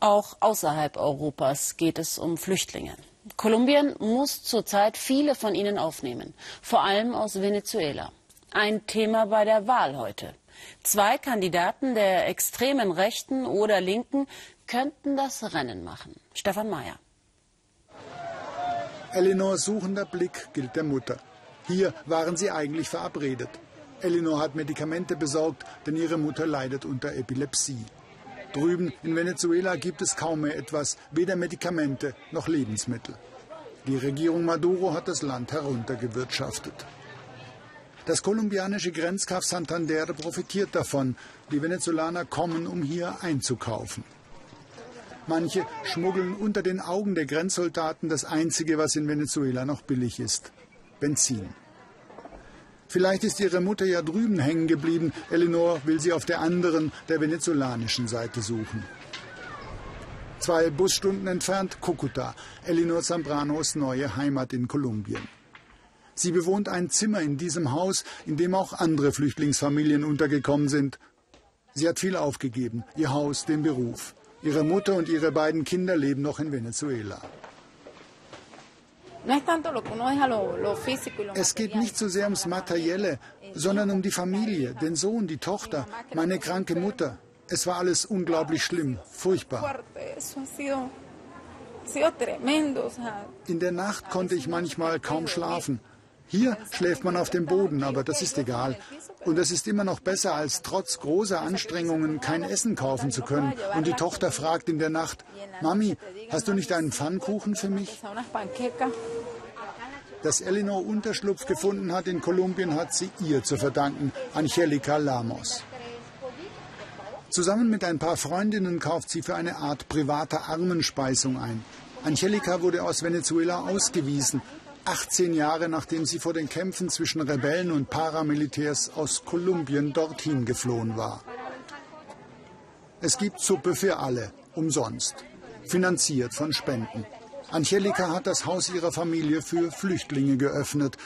Auch außerhalb Europas geht es um Flüchtlinge. Kolumbien muss zurzeit viele von ihnen aufnehmen, vor allem aus Venezuela. Ein Thema bei der Wahl heute. Zwei Kandidaten der extremen Rechten oder Linken könnten das Rennen machen. Stefan Mayer. Elinors suchender Blick gilt der Mutter. Hier waren sie eigentlich verabredet. Elinor hat Medikamente besorgt, denn ihre Mutter leidet unter Epilepsie. Drüben in Venezuela gibt es kaum mehr etwas, weder Medikamente noch Lebensmittel. Die Regierung Maduro hat das Land heruntergewirtschaftet. Das kolumbianische Grenzkaff Santander profitiert davon. Die Venezolaner kommen, um hier einzukaufen. Manche schmuggeln unter den Augen der Grenzsoldaten das Einzige, was in Venezuela noch billig ist. Benzin. Vielleicht ist ihre Mutter ja drüben hängen geblieben. Eleanor will sie auf der anderen, der venezolanischen Seite suchen. Zwei Busstunden entfernt Cucuta, Elinor Zambranos neue Heimat in Kolumbien. Sie bewohnt ein Zimmer in diesem Haus, in dem auch andere Flüchtlingsfamilien untergekommen sind. Sie hat viel aufgegeben, ihr Haus, den Beruf. Ihre Mutter und ihre beiden Kinder leben noch in Venezuela. Es geht nicht so sehr ums Materielle, sondern um die Familie, den Sohn, die Tochter, meine kranke Mutter. Es war alles unglaublich schlimm, furchtbar. In der Nacht konnte ich manchmal kaum schlafen. Hier schläft man auf dem Boden, aber das ist egal. Und es ist immer noch besser, als trotz großer Anstrengungen kein Essen kaufen zu können. Und die Tochter fragt in der Nacht, Mami, hast du nicht einen Pfannkuchen für mich? Dass Elinor Unterschlupf gefunden hat in Kolumbien, hat sie ihr zu verdanken, Angelica Lamos. Zusammen mit ein paar Freundinnen kauft sie für eine Art privater Armenspeisung ein. Angelica wurde aus Venezuela ausgewiesen 18 Jahre nachdem sie vor den Kämpfen zwischen Rebellen und Paramilitärs aus Kolumbien dorthin geflohen war. Es gibt Suppe für alle, umsonst, finanziert von Spenden. Angelika hat das Haus ihrer Familie für Flüchtlinge geöffnet.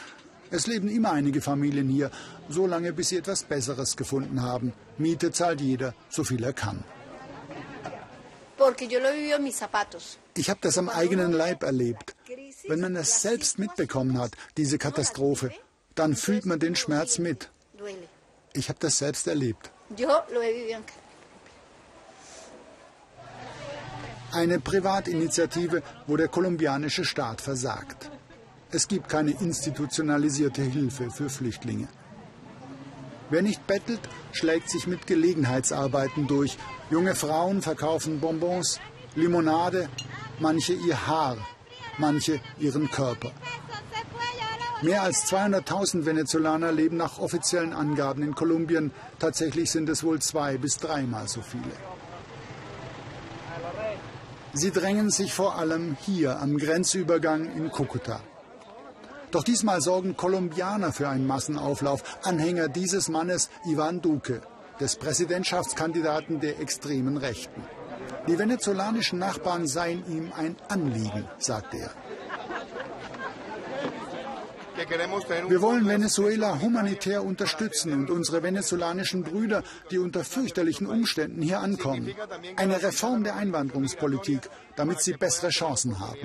Es leben immer einige Familien hier, so lange bis sie etwas Besseres gefunden haben. Miete zahlt jeder, so viel er kann. Ich habe das am eigenen Leib erlebt. Wenn man es selbst mitbekommen hat, diese Katastrophe, dann fühlt man den Schmerz mit. Ich habe das selbst erlebt. Eine Privatinitiative, wo der kolumbianische Staat versagt. Es gibt keine institutionalisierte Hilfe für Flüchtlinge. Wer nicht bettelt, schlägt sich mit Gelegenheitsarbeiten durch. Junge Frauen verkaufen Bonbons, Limonade, manche ihr Haar manche ihren Körper. Mehr als 200.000 Venezolaner leben nach offiziellen Angaben in Kolumbien. Tatsächlich sind es wohl zwei bis dreimal so viele. Sie drängen sich vor allem hier am Grenzübergang in Cúcuta. Doch diesmal sorgen Kolumbianer für einen Massenauflauf, Anhänger dieses Mannes Ivan Duque, des Präsidentschaftskandidaten der extremen Rechten. Die venezolanischen Nachbarn seien ihm ein Anliegen, sagte er. Wir wollen Venezuela humanitär unterstützen und unsere venezolanischen Brüder, die unter fürchterlichen Umständen hier ankommen. Eine Reform der Einwanderungspolitik, damit sie bessere Chancen haben.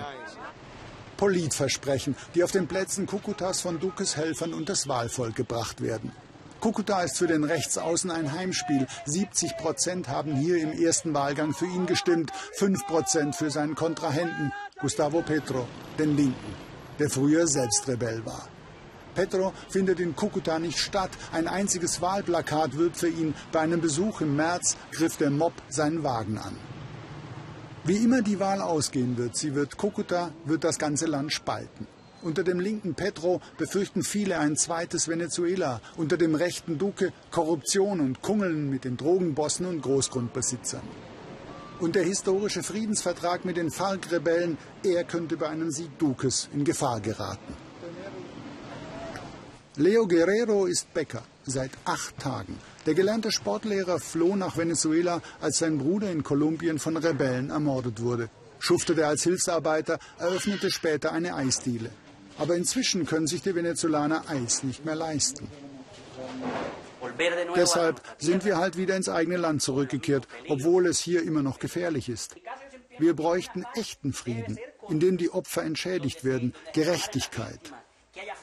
Politversprechen, die auf den Plätzen Kukutas von Dukes Helfern und das Wahlvolk gebracht werden. Kukuta ist für den Rechtsaußen ein Heimspiel. 70 Prozent haben hier im ersten Wahlgang für ihn gestimmt, 5 Prozent für seinen Kontrahenten, Gustavo Petro, den Linken, der früher selbst Rebell war. Petro findet in Kukuta nicht statt. Ein einziges Wahlplakat wirbt für ihn. Bei einem Besuch im März griff der Mob seinen Wagen an. Wie immer die Wahl ausgehen wird, sie wird Kukuta, wird das ganze Land spalten. Unter dem linken Petro befürchten viele ein zweites Venezuela, unter dem rechten Duque Korruption und Kungeln mit den Drogenbossen und Großgrundbesitzern. Und der historische Friedensvertrag mit den FARC-Rebellen, er könnte bei einem Sieg Duques in Gefahr geraten. Leo Guerrero ist Bäcker seit acht Tagen. Der gelernte Sportlehrer floh nach Venezuela, als sein Bruder in Kolumbien von Rebellen ermordet wurde. Schuftete als Hilfsarbeiter, eröffnete später eine Eisdiele. Aber inzwischen können sich die Venezolaner Eis nicht mehr leisten. Deshalb sind wir halt wieder ins eigene Land zurückgekehrt, obwohl es hier immer noch gefährlich ist. Wir bräuchten echten Frieden, in dem die Opfer entschädigt werden, Gerechtigkeit.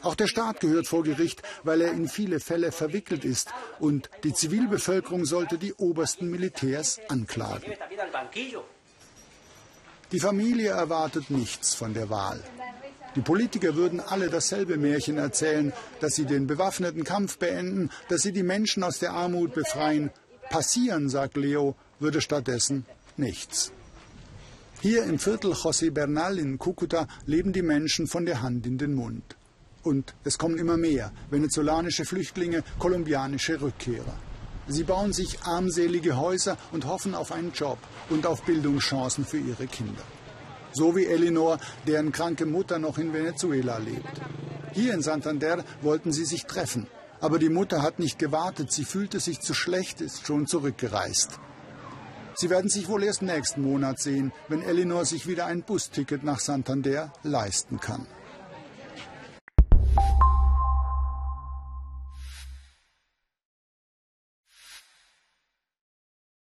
Auch der Staat gehört vor Gericht, weil er in viele Fälle verwickelt ist. Und die Zivilbevölkerung sollte die obersten Militärs anklagen. Die Familie erwartet nichts von der Wahl. Die Politiker würden alle dasselbe Märchen erzählen, dass sie den bewaffneten Kampf beenden, dass sie die Menschen aus der Armut befreien. Passieren, sagt Leo, würde stattdessen nichts. Hier im Viertel José Bernal in Cúcuta leben die Menschen von der Hand in den Mund. Und es kommen immer mehr venezolanische Flüchtlinge, kolumbianische Rückkehrer. Sie bauen sich armselige Häuser und hoffen auf einen Job und auf Bildungschancen für ihre Kinder. So wie Elinor, deren kranke Mutter noch in Venezuela lebt. Hier in Santander wollten sie sich treffen. Aber die Mutter hat nicht gewartet. Sie fühlte sich zu schlecht, ist schon zurückgereist. Sie werden sich wohl erst nächsten Monat sehen, wenn Elinor sich wieder ein Busticket nach Santander leisten kann. you